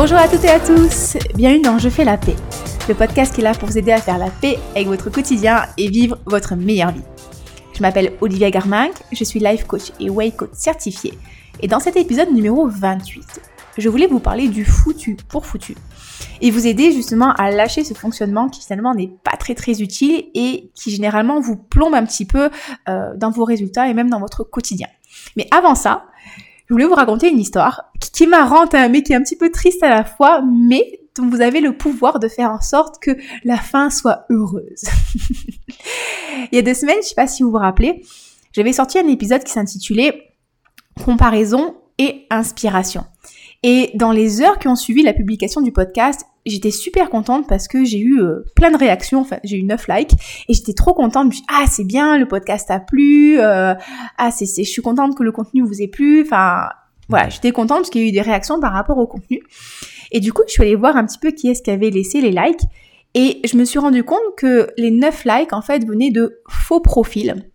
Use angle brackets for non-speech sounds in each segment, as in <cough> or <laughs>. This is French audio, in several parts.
Bonjour à toutes et à tous, bienvenue dans Je fais la paix, le podcast qui est là pour vous aider à faire la paix avec votre quotidien et vivre votre meilleure vie. Je m'appelle Olivia Garminck, je suis life coach et way coach certifié et dans cet épisode numéro 28, je voulais vous parler du foutu pour foutu et vous aider justement à lâcher ce fonctionnement qui finalement n'est pas très très utile et qui généralement vous plombe un petit peu euh, dans vos résultats et même dans votre quotidien. Mais avant ça, je voulais vous raconter une histoire qui, est marrante hein, mais qui est un petit peu triste à la fois, mais dont vous avez le pouvoir de faire en sorte que la fin soit heureuse. <laughs> Il y a deux semaines, je sais pas si vous vous rappelez, j'avais sorti un épisode qui s'intitulait Comparaison et inspiration. Et dans les heures qui ont suivi la publication du podcast, j'étais super contente parce que j'ai eu euh, plein de réactions, enfin j'ai eu 9 likes et j'étais trop contente, je me suis dit, ah c'est bien, le podcast a plu, euh, ah c'est, je suis contente que le contenu vous ait plu, enfin voilà, j'étais contente parce qu'il y a eu des réactions par rapport au contenu. Et du coup, je suis allée voir un petit peu qui est-ce qui avait laissé les likes et je me suis rendu compte que les 9 likes en fait venaient de faux profils.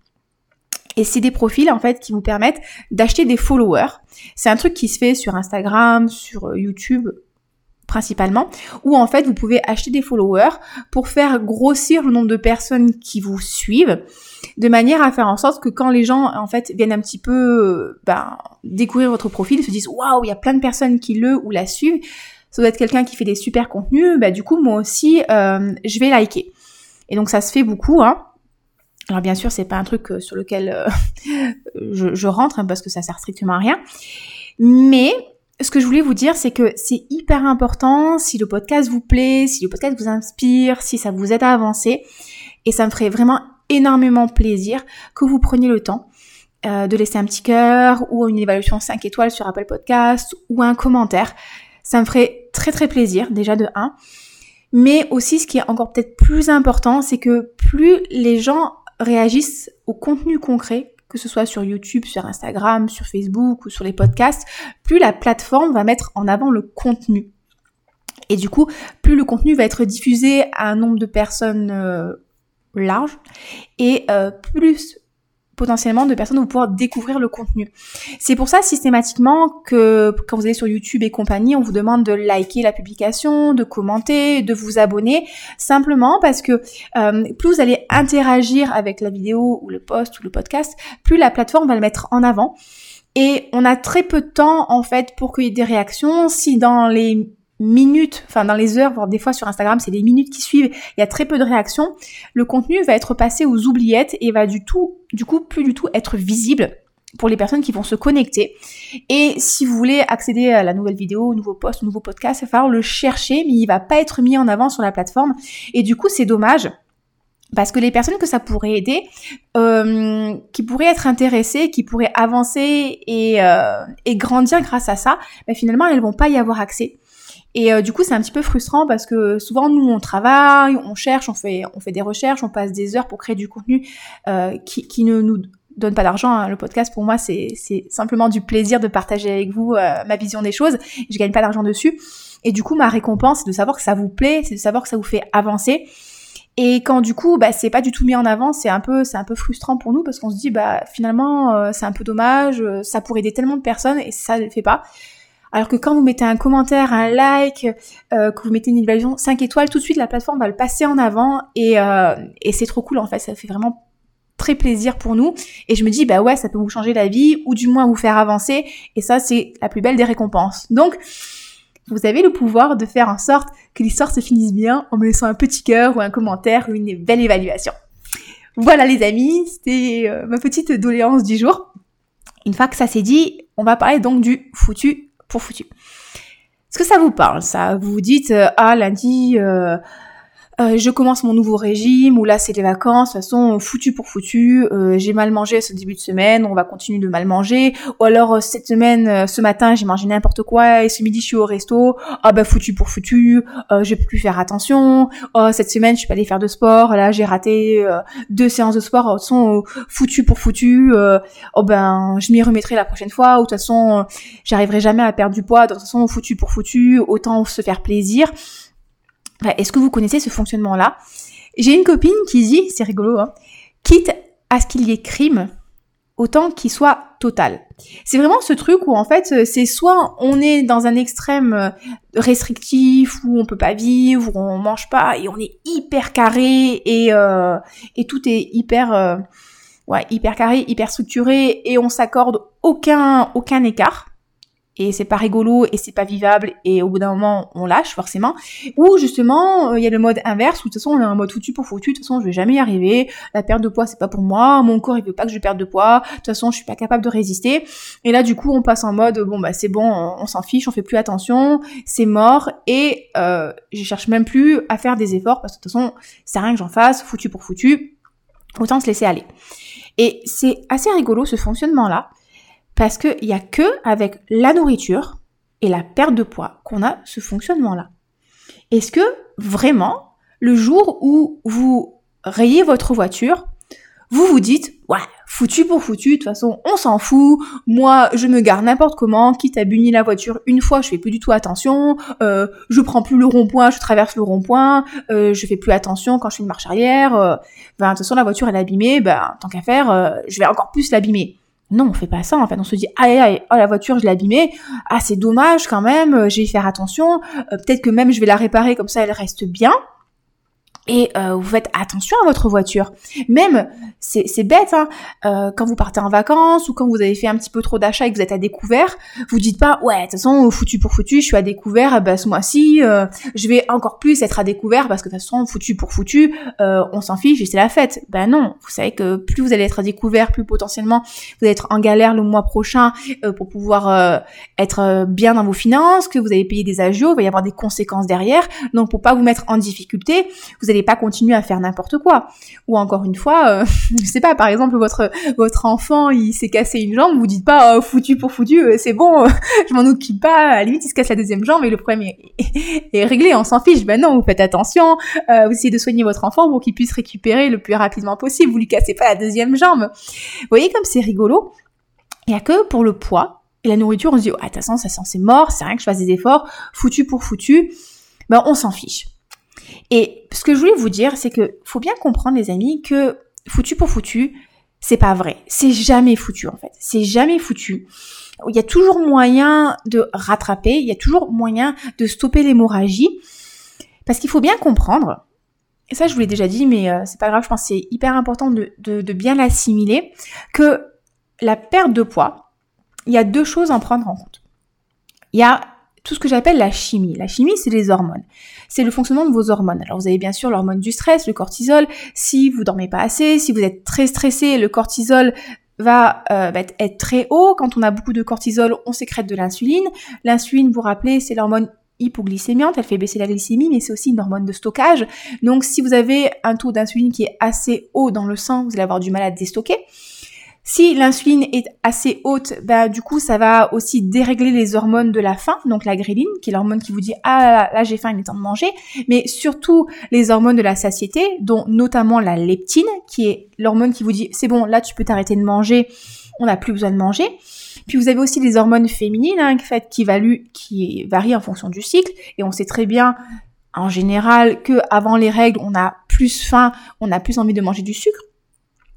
Et c'est des profils en fait qui vous permettent d'acheter des followers. C'est un truc qui se fait sur Instagram, sur euh, YouTube principalement, où en fait vous pouvez acheter des followers pour faire grossir le nombre de personnes qui vous suivent, de manière à faire en sorte que quand les gens en fait viennent un petit peu euh, ben, découvrir votre profil, ils se disent waouh il y a plein de personnes qui le ou la suivent, ça doit être quelqu'un qui fait des super contenus, bah du coup moi aussi euh, je vais liker. Et donc ça se fait beaucoup, hein. Alors bien sûr, c'est pas un truc euh, sur lequel <laughs> je, rentre hein, parce que ça sert strictement à rien. Mais ce que je voulais vous dire, c'est que c'est hyper important si le podcast vous plaît, si le podcast vous inspire, si ça vous aide à avancer. Et ça me ferait vraiment énormément plaisir que vous preniez le temps euh, de laisser un petit cœur ou une évaluation 5 étoiles sur Apple Podcast ou un commentaire. Ça me ferait très très plaisir déjà de 1. Mais aussi ce qui est encore peut-être plus important, c'est que plus les gens réagissent au contenu concret, que ce soit sur YouTube, sur Instagram, sur Facebook ou sur les podcasts, plus la plateforme va mettre en avant le contenu. Et du coup, plus le contenu va être diffusé à un nombre de personnes euh, large et euh, plus potentiellement de personnes vont pouvoir découvrir le contenu. C'est pour ça systématiquement que quand vous allez sur YouTube et compagnie, on vous demande de liker la publication, de commenter, de vous abonner, simplement parce que euh, plus vous allez interagir avec la vidéo ou le post ou le podcast, plus la plateforme va le mettre en avant. Et on a très peu de temps en fait pour qu'il y ait des réactions. Si dans les minutes, enfin dans les heures, voire des fois sur Instagram, c'est les minutes qui suivent, il y a très peu de réactions, le contenu va être passé aux oubliettes et va du tout, du coup, plus du tout être visible pour les personnes qui vont se connecter. Et si vous voulez accéder à la nouvelle vidéo, au nouveau post, au nouveau podcast, il va falloir le chercher, mais il va pas être mis en avant sur la plateforme. Et du coup, c'est dommage. Parce que les personnes que ça pourrait aider, euh, qui pourraient être intéressées, qui pourraient avancer et, euh, et grandir grâce à ça, ben finalement elles vont pas y avoir accès. Et euh, du coup, c'est un petit peu frustrant parce que souvent nous on travaille, on cherche, on fait, on fait des recherches, on passe des heures pour créer du contenu euh, qui, ne nous donne pas d'argent. Hein. Le podcast pour moi c'est simplement du plaisir de partager avec vous euh, ma vision des choses. Je gagne pas d'argent dessus. Et du coup, ma récompense c'est de savoir que ça vous plaît, c'est de savoir que ça vous fait avancer. Et quand du coup, bah, c'est pas du tout mis en avant, c'est un peu, c'est un peu frustrant pour nous parce qu'on se dit, bah, finalement, c'est un peu dommage, ça pourrait aider tellement de personnes et ça ne le fait pas. Alors que quand vous mettez un commentaire, un like, euh, que vous mettez une évaluation 5 étoiles, tout de suite la plateforme va le passer en avant et, euh, et c'est trop cool en fait, ça fait vraiment très plaisir pour nous et je me dis bah ouais ça peut vous changer la vie ou du moins vous faire avancer et ça c'est la plus belle des récompenses. Donc vous avez le pouvoir de faire en sorte que l'histoire se finisse bien en me laissant un petit cœur ou un commentaire ou une belle évaluation. Voilà les amis, c'était euh, ma petite doléance du jour. Une fois que ça s'est dit, on va parler donc du foutu pour foutu. Est-ce que ça vous parle ça? Vous vous dites euh, ah lundi euh, euh, je commence mon nouveau régime, ou là c'est les vacances, de toute façon, foutu pour foutu, euh, j'ai mal mangé ce début de semaine, on va continuer de mal manger, ou alors euh, cette semaine, ce matin j'ai mangé n'importe quoi, et ce midi je suis au resto, ah bah foutu pour foutu, je peux plus faire attention, oh, cette semaine je suis pas allée faire de sport, là j'ai raté deux séances de sport, de toute façon, foutu pour foutu, oh ben je m'y remettrai la prochaine fois, ou de toute façon j'arriverai jamais à perdre du poids, de toute façon foutu pour foutu, autant se faire plaisir. Est-ce que vous connaissez ce fonctionnement-là? J'ai une copine qui dit, c'est rigolo, hein, quitte à ce qu'il y ait crime, autant qu'il soit total. C'est vraiment ce truc où en fait c'est soit on est dans un extrême euh, restrictif où on peut pas vivre, où on mange pas et on est hyper carré et euh, tout est hyper euh, hyper carré, hyper structuré et on s'accorde aucun aucun écart et c'est pas rigolo et c'est pas vivable et au bout d'un moment on lâche forcément. Ou justement euh, il y a le mode inverse où de toute façon on est en mode foutu pour foutu. De toute façon je vais jamais y arriver. La perte de poids c'est pas pour moi. Mon corps il veut pas que je perde de poids. De toute façon je suis pas capable de résister. Et là du coup on passe en mode bon bah c'est bon on, s'en fiche on fait plus attention c'est mort. Et euh, je cherche même plus à faire des efforts parce que de toute façon c'est rien que j'en fasse foutu pour foutu. Autant se laisser aller. Et c'est assez rigolo ce fonctionnement là parce qu'il n'y a que avec la nourriture et la perte de poids qu'on a ce fonctionnement-là. Est-ce que vraiment, le jour où vous rayez votre voiture, vous vous dites, ouais, foutu pour foutu, de toute façon, on s'en fout, moi, je me gare n'importe comment, quitte à bunir la voiture une fois, je fais plus du tout attention, euh, je prends plus le rond-point, je traverse le rond-point, euh, je fais plus attention quand je fais une marche arrière, euh, ben, de toute façon, la voiture, est abîmée, ben, tant qu'à faire, je vais encore plus l'abîmer. Non, on fait pas ça. En fait, on se dit, allez, allez, oh la voiture, je l'ai abîmée. Ah, c'est dommage quand même. Euh, je vais faire attention. Euh, peut-être que même je vais la réparer comme ça, elle reste bien et euh, vous faites attention à votre voiture. Même, c'est bête, hein, euh, quand vous partez en vacances ou quand vous avez fait un petit peu trop d'achats et que vous êtes à découvert, vous dites pas, ouais, de toute façon, foutu pour foutu, je suis à découvert, bah, ce mois-ci, euh, je vais encore plus être à découvert parce que de toute façon, foutu pour foutu, on s'en fiche et c'est la fête. Ben non, vous savez que plus vous allez être à découvert, plus potentiellement vous allez être en galère le mois prochain pour pouvoir être bien dans vos finances, que vous allez payer des agios, il va y avoir des conséquences derrière. Donc pour pas vous mettre en difficulté, n'allez pas continuer à faire n'importe quoi. Ou encore une fois, euh, <laughs> je sais pas, par exemple, votre votre enfant, il s'est cassé une jambe, vous dites pas oh, foutu pour foutu, euh, c'est bon, <laughs> je m'en occupe pas. À la limite, il se casse la deuxième jambe et le problème est, réglé, on s'en fiche. Ben non, vous faites attention, euh, vous essayez de soigner votre enfant pour qu'il puisse récupérer le plus rapidement possible. Vous lui cassez pas la deuxième jambe. Vous voyez comme c'est rigolo. Il y a que pour le poids et la nourriture, on se dit, oh, de toute façon, c'est mort, c'est rien que je fasse des efforts, foutu pour foutu. Ben, on s'en fiche. Et ce que je voulais vous dire, c'est que faut bien comprendre, les amis, que foutu pour foutu, c'est pas vrai. C'est jamais foutu, en fait. C'est jamais foutu. Il y a toujours moyen de rattraper, il y a toujours moyen de stopper l'hémorragie. Parce qu'il faut bien comprendre, et ça je vous l'ai déjà dit, mais euh, c'est pas grave, je pense que c'est hyper important de, de bien l'assimiler, que la perte de poids, il y a deux choses à en prendre en compte. Il y a tout ce que j'appelle la chimie. La chimie, c'est les hormones. C'est le fonctionnement de vos hormones. Alors vous avez bien sûr l'hormone du stress, le cortisol. Si vous dormez pas assez, si vous êtes très stressé, le cortisol va, euh, être très haut. Quand on a beaucoup de cortisol, on sécrète de l'insuline. L'insuline, vous rappelez, c'est l'hormone hypoglycémiante, elle fait baisser la glycémie, mais c'est aussi une hormone de stockage. Donc si vous avez un taux d'insuline qui est assez haut dans le sang, vous allez avoir du mal à déstocker. Si l'insuline est assez haute, bah, du coup, ça va aussi dérégler les hormones de la faim, donc la gréline, qui est l'hormone qui vous dit ah là, j'ai faim, il est temps de manger, mais surtout les hormones de la satiété, dont notamment la leptine, qui est l'hormone qui vous dit c'est bon, là tu peux t'arrêter de manger, on n'a plus besoin de manger. Puis vous avez aussi les hormones féminines, hein, qui, qui varient en fonction du cycle, et on sait très bien en général que avant les règles, on a plus faim, on a plus envie de manger du sucre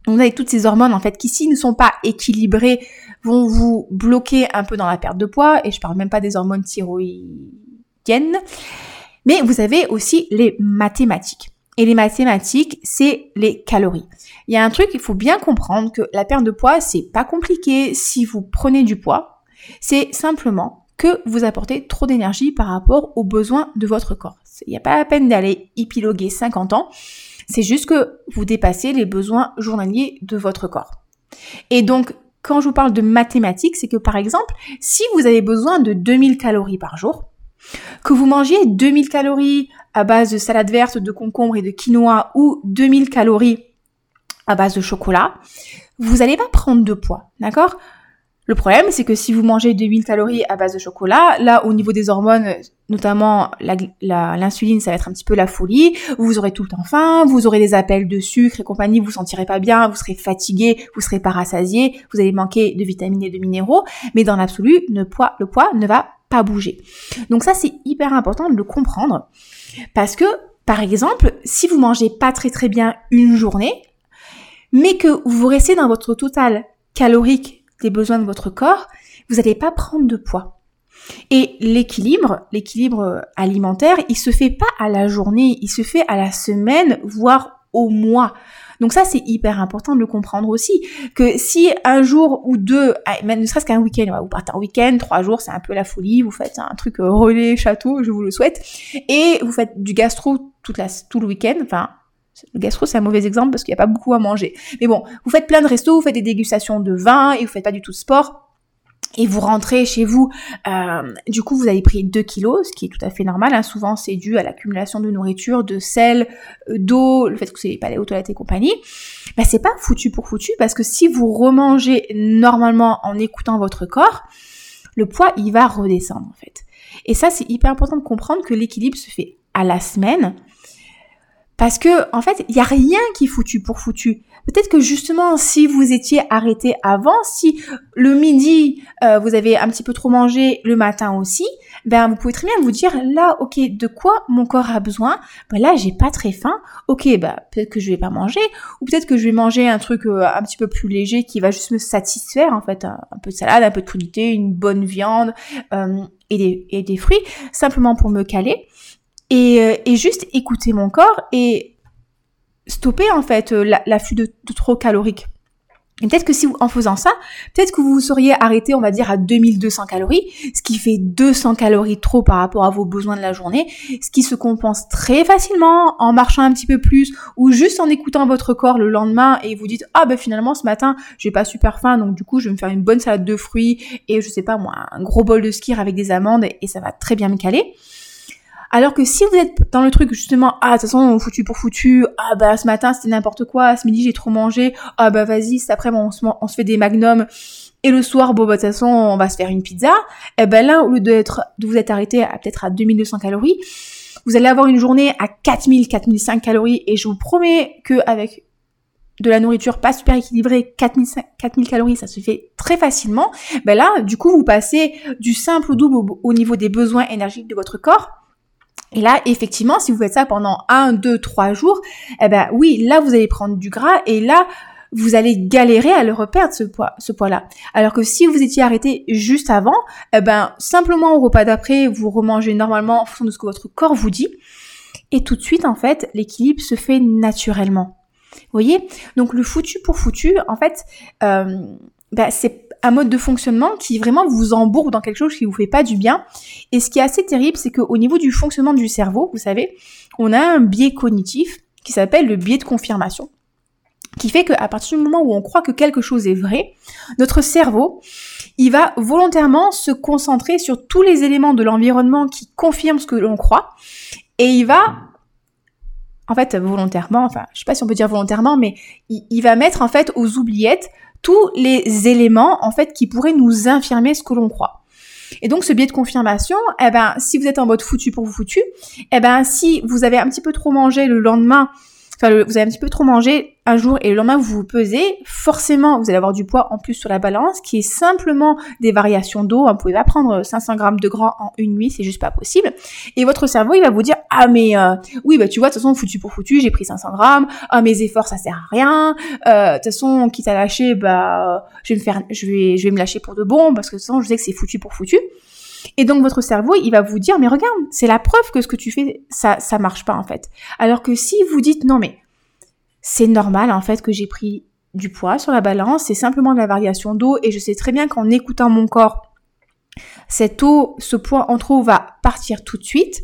on a toutes ces hormones en fait qui s'ils ne sont pas équilibrées vont vous bloquer un peu dans la perte de poids et je parle même pas des hormones thyroïdiennes. Mais vous avez aussi les mathématiques. Et les mathématiques, c'est les calories. Il y a un truc, il faut bien comprendre que la perte de poids, c'est pas compliqué si vous prenez du poids. C'est simplement que vous apportez trop d'énergie par rapport aux besoins de votre corps. Il n'y a pas la peine d'aller épiloguer 50 ans. C'est juste que vous dépassez les besoins journaliers de votre corps. Et donc, quand je vous parle de mathématiques, c'est que par exemple, si vous avez besoin de 2000 calories par jour, que vous mangiez 2000 calories à base de salade verte, de concombre et de quinoa ou 2000 calories à base de chocolat, vous n'allez pas prendre de poids, d'accord? Le problème, c'est que si vous mangez 2000 calories à base de chocolat, là, au niveau des hormones, notamment l'insuline, ça va être un petit peu la folie. Vous aurez tout le temps faim, vous aurez des appels de sucre et compagnie, vous vous sentirez pas bien, vous serez fatigué, vous serez pas rassasié, vous allez manquer de vitamines et de minéraux. Mais dans l'absolu, le poids, le poids ne va pas bouger. Donc ça, c'est hyper important de le comprendre. Parce que, par exemple, si vous mangez pas très très bien une journée, mais que vous restez dans votre total calorique des besoins de votre corps, vous n'allez pas prendre de poids. Et l'équilibre, l'équilibre alimentaire, il se fait pas à la journée, il se fait à la semaine, voire au mois. Donc ça, c'est hyper important de le comprendre aussi, que si un jour ou deux, ah, même ne serait-ce qu'un week-end, vous partez en week-end, trois jours, c'est un peu la folie, vous faites un truc euh, relais château, je vous le souhaite, et vous faites du gastro toute la, tout le week-end, enfin le gastro, c'est un mauvais exemple parce qu'il n'y a pas beaucoup à manger. Mais bon, vous faites plein de restos, vous faites des dégustations de vin et vous faites pas du tout de sport et vous rentrez chez vous, euh, du coup vous avez pris 2 kilos, ce qui est tout à fait normal, hein. souvent c'est dû à l'accumulation de nourriture, de sel, euh, d'eau, le fait que vous n'ayez pas aller aux toilettes et compagnie, bah c'est pas foutu pour foutu, parce que si vous remangez normalement en écoutant votre corps, le poids il va redescendre en fait. Et ça c'est hyper important de comprendre que l'équilibre se fait à la semaine, parce que, en fait, il n'y a rien qui est foutu pour foutu. Peut-être que justement, si vous étiez arrêté avant, si le midi, euh, vous avez un petit peu trop mangé, le matin aussi, ben vous pouvez très bien vous dire, là, ok, de quoi mon corps a besoin? Ben là, j'ai pas très faim. Ok, ben peut-être que je vais pas manger, ou peut-être que je vais manger un truc euh, un petit peu plus léger qui va juste me satisfaire, en fait, un, peu de salade, un peu de crudité, une bonne viande euh, et, des, et des fruits, simplement pour me caler. Euh, et, juste écouter mon corps et stopper en fait euh, l'afflux de, trop calorique. Et peut-être que si vous, en faisant ça, peut-être que vous vous seriez arrêté, on va dire, à 2200 calories, ce qui fait 200 calories trop par rapport à vos besoins de la journée, ce qui se compense très facilement en marchant un petit peu plus ou juste en écoutant votre corps le lendemain et vous dites, ah ben finalement ce matin, j'ai pas super faim, donc du coup je vais me faire une bonne salade de fruits et je sais pas moi, un gros bol de skir avec des amandes et ça va très bien me caler. Alors que si vous êtes dans le truc justement, ah de toute façon foutu pour foutu, ah bah ce matin c'était n'importe quoi, ce midi j'ai trop mangé, ah bah vas-y, cet après on se, fait des magnums. Et le soir bon bah de toute façon on va se faire une pizza, et eh ben là au lieu de vous être arrêté à peut-être à 2200 calories, vous allez avoir une journée à 4000 4005 calories. Et je vous promets que avec de la nourriture pas super équilibrée, 4000, 4000 calories, ça se fait très facilement. Ben là, du coup, vous passez du simple au double au niveau des besoins énergiques de votre corps et là, effectivement, si vous faites ça pendant un, deux, trois jours, eh ben oui, là vous allez prendre du gras et là vous allez galérer à le reperdre ce poids, ce poids-là. Alors que si vous étiez arrêté juste avant, eh ben simplement au repas d'après, vous remangez normalement en fonction de ce que votre corps vous dit, et tout de suite en fait, l'équilibre se fait naturellement. Vous voyez? Donc le foutu pour foutu, en fait, euh, ben, c'est un mode de fonctionnement qui vraiment vous embourbe dans quelque chose qui vous fait pas du bien. Et ce qui est assez terrible, c'est qu'au niveau du fonctionnement du cerveau, vous savez, on a un biais cognitif qui s'appelle le biais de confirmation qui fait qu'à partir du moment où on croit que quelque chose est vrai, notre cerveau, il va volontairement se concentrer sur tous les éléments de l'environnement qui confirment ce que l'on croit, et il va, en fait, volontairement, enfin, je sais pas si on peut dire volontairement, mais il, il va mettre en fait aux oubliettes tous les éléments en fait qui pourraient nous infirmer ce que l'on croit. Et donc ce biais de confirmation, eh ben si vous êtes en mode foutu pour vous foutu, eh ben si vous avez un petit peu trop mangé le lendemain enfin, vous avez un petit peu trop mangé un jour et le lendemain vous vous pesez, forcément vous allez avoir du poids en plus sur la balance qui est simplement des variations d'eau. Vous pouvez pas prendre 500 grammes de gras en une nuit, c'est juste pas possible. Et votre cerveau il va vous dire ah mais euh, oui bah tu vois de toute façon foutu pour foutu, j'ai pris 500 grammes, ah mes efforts ça sert à rien, euh, de toute façon quitte à lâcher bah je vais me faire, je vais je vais me lâcher pour de bon parce que de toute façon je sais que c'est foutu pour foutu. Et donc votre cerveau, il va vous dire, mais regarde, c'est la preuve que ce que tu fais, ça, ça marche pas en fait. Alors que si vous dites, non mais c'est normal en fait que j'ai pris du poids sur la balance, c'est simplement de la variation d'eau et je sais très bien qu'en écoutant mon corps, cette eau, ce poids en trop va partir tout de suite.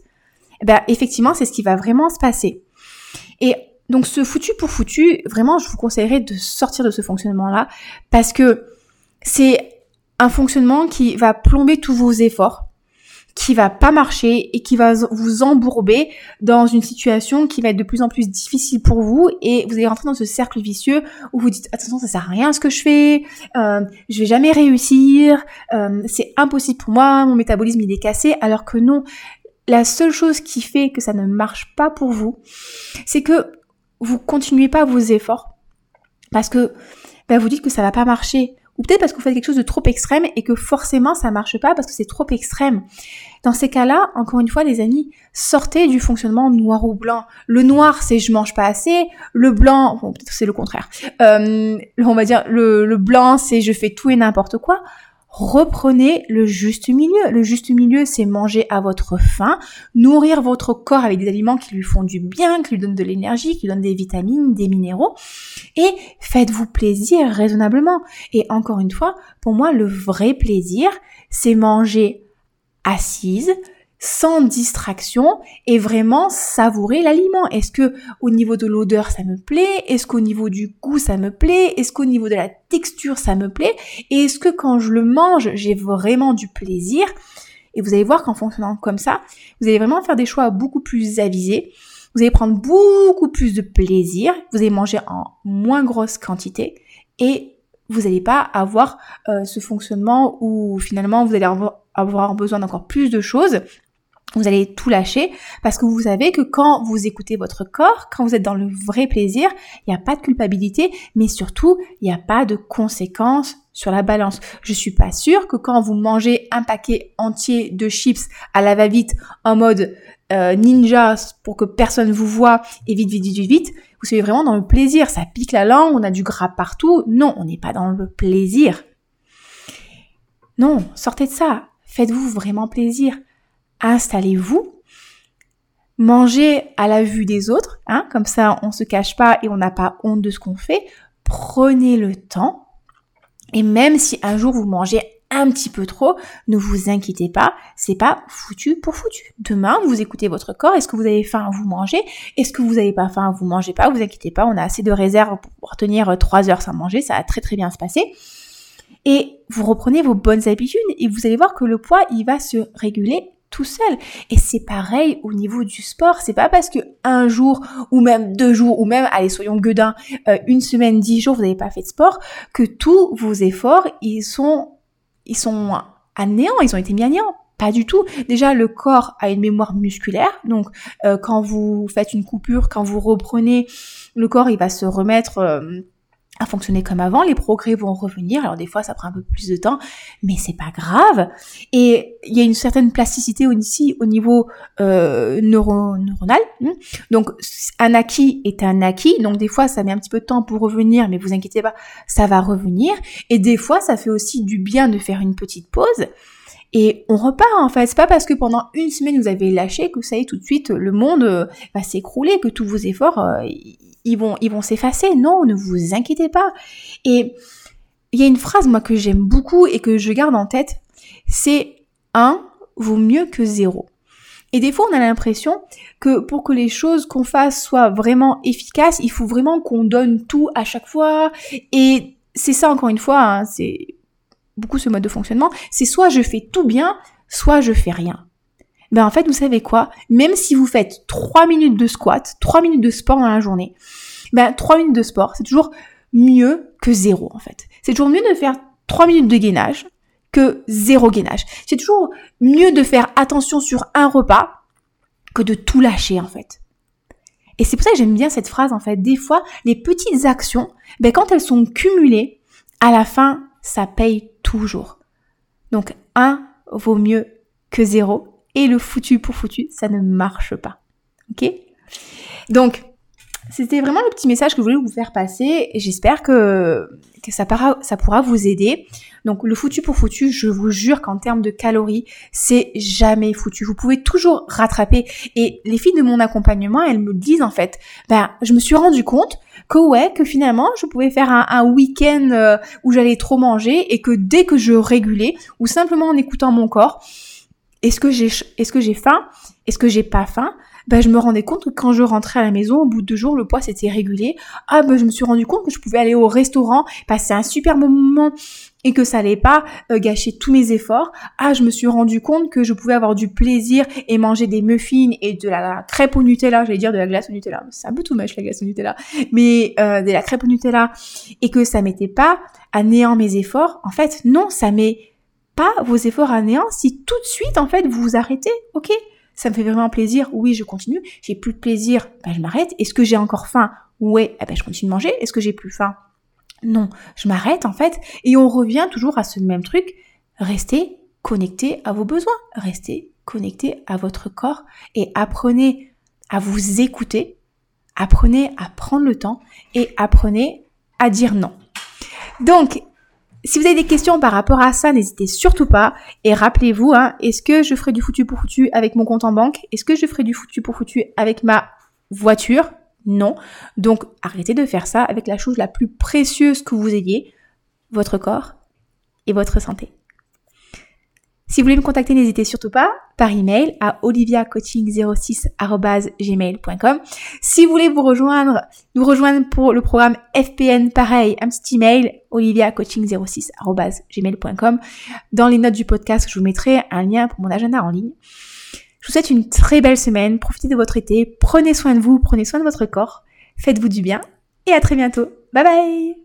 Eh ben effectivement, c'est ce qui va vraiment se passer. Et donc ce foutu pour foutu, vraiment, je vous conseillerais de sortir de ce fonctionnement-là parce que c'est un fonctionnement qui va plomber tous vos efforts, qui va pas marcher et qui va vous embourber dans une situation qui va être de plus en plus difficile pour vous et vous allez rentrer dans ce cercle vicieux où vous dites attention ça sert à rien ce que je fais, euh, je vais jamais réussir, euh, c'est impossible pour moi, mon métabolisme il est cassé alors que non, la seule chose qui fait que ça ne marche pas pour vous, c'est que vous continuez pas vos efforts parce que ben, vous dites que ça va pas marcher ou peut-être parce que vous faites quelque chose de trop extrême et que forcément ça marche pas parce que c'est trop extrême. Dans ces cas-là, encore une fois, les amis, sortez du fonctionnement noir ou blanc. Le noir, c'est je mange pas assez. Le blanc, bon, peut-être c'est le contraire. Euh, on va dire le, le blanc, c'est je fais tout et n'importe quoi reprenez le juste milieu. Le juste milieu, c'est manger à votre faim, nourrir votre corps avec des aliments qui lui font du bien, qui lui donnent de l'énergie, qui lui donnent des vitamines, des minéraux, et faites-vous plaisir raisonnablement. Et encore une fois, pour moi, le vrai plaisir, c'est manger assise, sans distraction et vraiment savourer l'aliment. Est-ce que au niveau de l'odeur ça me plaît? Est-ce qu'au niveau du goût ça me plaît? Est-ce qu'au niveau de la texture ça me plaît? Et est-ce que quand je le mange j'ai vraiment du plaisir? Et vous allez voir qu'en fonctionnant comme ça, vous allez vraiment faire des choix beaucoup plus avisés. Vous allez prendre beaucoup plus de plaisir. Vous allez manger en moins grosse quantité et vous n'allez pas avoir euh, ce fonctionnement où finalement vous allez avoir besoin d'encore plus de choses vous allez tout lâcher parce que vous savez que quand vous écoutez votre corps, quand vous êtes dans le vrai plaisir, il n'y a pas de culpabilité, mais surtout, il n'y a pas de conséquences sur la balance. Je suis pas sûre que quand vous mangez un paquet entier de chips à la va-vite en mode euh, ninja pour que personne vous voit et vite, vite, vite, vite, vous soyez vraiment dans le plaisir. Ça pique la langue, on a du gras partout. Non, on n'est pas dans le plaisir. Non, sortez de ça. Faites-vous vraiment plaisir installez-vous, mangez à la vue des autres, hein, comme ça on se cache pas et on n'a pas honte de ce qu'on fait. Prenez le temps. Et même si un jour vous mangez un petit peu trop, ne vous inquiétez pas, c'est pas foutu pour foutu. Demain, vous écoutez votre corps, est-ce que vous avez faim, vous mangez, est-ce que vous n'avez pas faim, vous mangez pas, vous inquiétez pas, on a assez de réserves pour tenir trois heures sans manger, ça va très très bien se passer. Et vous reprenez vos bonnes habitudes et vous allez voir que le poids, il va se réguler tout seul. Et c'est pareil au niveau du sport. C'est pas parce que un jour ou même deux jours ou même, allez, soyons gueudins, euh, une semaine, dix jours, vous n'avez pas fait de sport, que tous vos efforts, ils sont, ils sont à néant, ils ont été mis à néant. Pas du tout. Déjà, le corps a une mémoire musculaire. Donc, euh, quand vous faites une coupure, quand vous reprenez, le corps, il va se remettre... Euh, fonctionner comme avant, les progrès vont revenir. Alors des fois, ça prend un peu plus de temps, mais c'est pas grave. Et il y a une certaine plasticité ici au niveau euh, neuronal. Hmm. Donc un acquis est un acquis. Donc des fois, ça met un petit peu de temps pour revenir, mais vous inquiétez pas, ça va revenir. Et des fois, ça fait aussi du bien de faire une petite pause. Et on repart en fait. C'est pas parce que pendant une semaine vous avez lâché que y est tout de suite le monde euh, va s'écrouler, que tous vos efforts euh, ils vont, ils vont s'effacer. Non, ne vous inquiétez pas. Et il y a une phrase, moi, que j'aime beaucoup et que je garde en tête. C'est un vaut mieux que zéro. Et des fois, on a l'impression que pour que les choses qu'on fasse soient vraiment efficaces, il faut vraiment qu'on donne tout à chaque fois. Et c'est ça, encore une fois, hein, c'est beaucoup ce mode de fonctionnement. C'est soit je fais tout bien, soit je fais rien ben en fait, vous savez quoi? Même si vous faites 3 minutes de squat, 3 minutes de sport dans la journée, ben 3 minutes de sport, c'est toujours mieux que zéro en fait. C'est toujours mieux de faire 3 minutes de gainage que zéro gainage. C'est toujours mieux de faire attention sur un repas que de tout lâcher en fait. Et c'est pour ça que j'aime bien cette phrase en fait. Des fois, les petites actions, ben quand elles sont cumulées, à la fin, ça paye toujours. Donc un vaut mieux que zéro et le foutu pour foutu, ça ne marche pas. Ok? Donc, c'était vraiment le petit message que je voulais vous faire passer et j'espère que, ça, pourra vous aider. Donc le foutu pour foutu, je vous jure qu'en termes de calories, c'est jamais foutu. Vous pouvez toujours rattraper. Et les filles de mon accompagnement, elles me disent en fait, ben je me suis rendu compte que ouais, que finalement je pouvais faire un, un week-end euh, où j'allais trop manger et que dès que je régulais ou simplement en écoutant mon corps, est-ce que j'ai est-ce que j'ai faim? Est-ce que j'ai pas faim? Ben, je me rendais compte que quand je rentrais à la maison, au bout de deux jours, le poids s'était régulé. Ah, ben, je me suis rendu compte que je pouvais aller au restaurant, passer un super moment et que ça allait pas euh, gâcher tous mes efforts. Ah, je me suis rendu compte que je pouvais avoir du plaisir et manger des muffins et de la crêpe au Nutella, j'allais dire de la glace au Nutella. C'est un peu tout moche la glace au Nutella, mais euh, de la crêpe au Nutella et que ça m'était pas à néant mes efforts. En fait, non, ça m'est pas vos efforts à néant si tout de suite, en fait, vous vous arrêtez. Ok, ça me fait vraiment plaisir. Oui, je continue. J'ai plus de plaisir. Ben, je m'arrête. Est-ce que j'ai encore faim? Ouais, eh ben, je continue de manger. Est-ce que j'ai plus faim? Non, je m'arrête en fait et on revient toujours à ce même truc. Restez connecté à vos besoins, restez connecté à votre corps et apprenez à vous écouter, apprenez à prendre le temps et apprenez à dire non. Donc, si vous avez des questions par rapport à ça, n'hésitez surtout pas. Et rappelez-vous, hein, est-ce que je ferai du foutu pour foutu avec mon compte en banque? Est-ce que je ferai du foutu pour foutu avec ma voiture? Non. Donc arrêtez de faire ça avec la chose la plus précieuse que vous ayez, votre corps et votre santé. Si vous voulez me contacter, n'hésitez surtout pas par email à oliviacoaching06@gmail.com. Si vous voulez vous rejoindre, nous rejoindre pour le programme FPN, pareil, un petit email oliviacoaching06@gmail.com. Dans les notes du podcast, je vous mettrai un lien pour mon agenda en ligne. Je vous souhaite une très belle semaine, profitez de votre été, prenez soin de vous, prenez soin de votre corps, faites-vous du bien et à très bientôt. Bye bye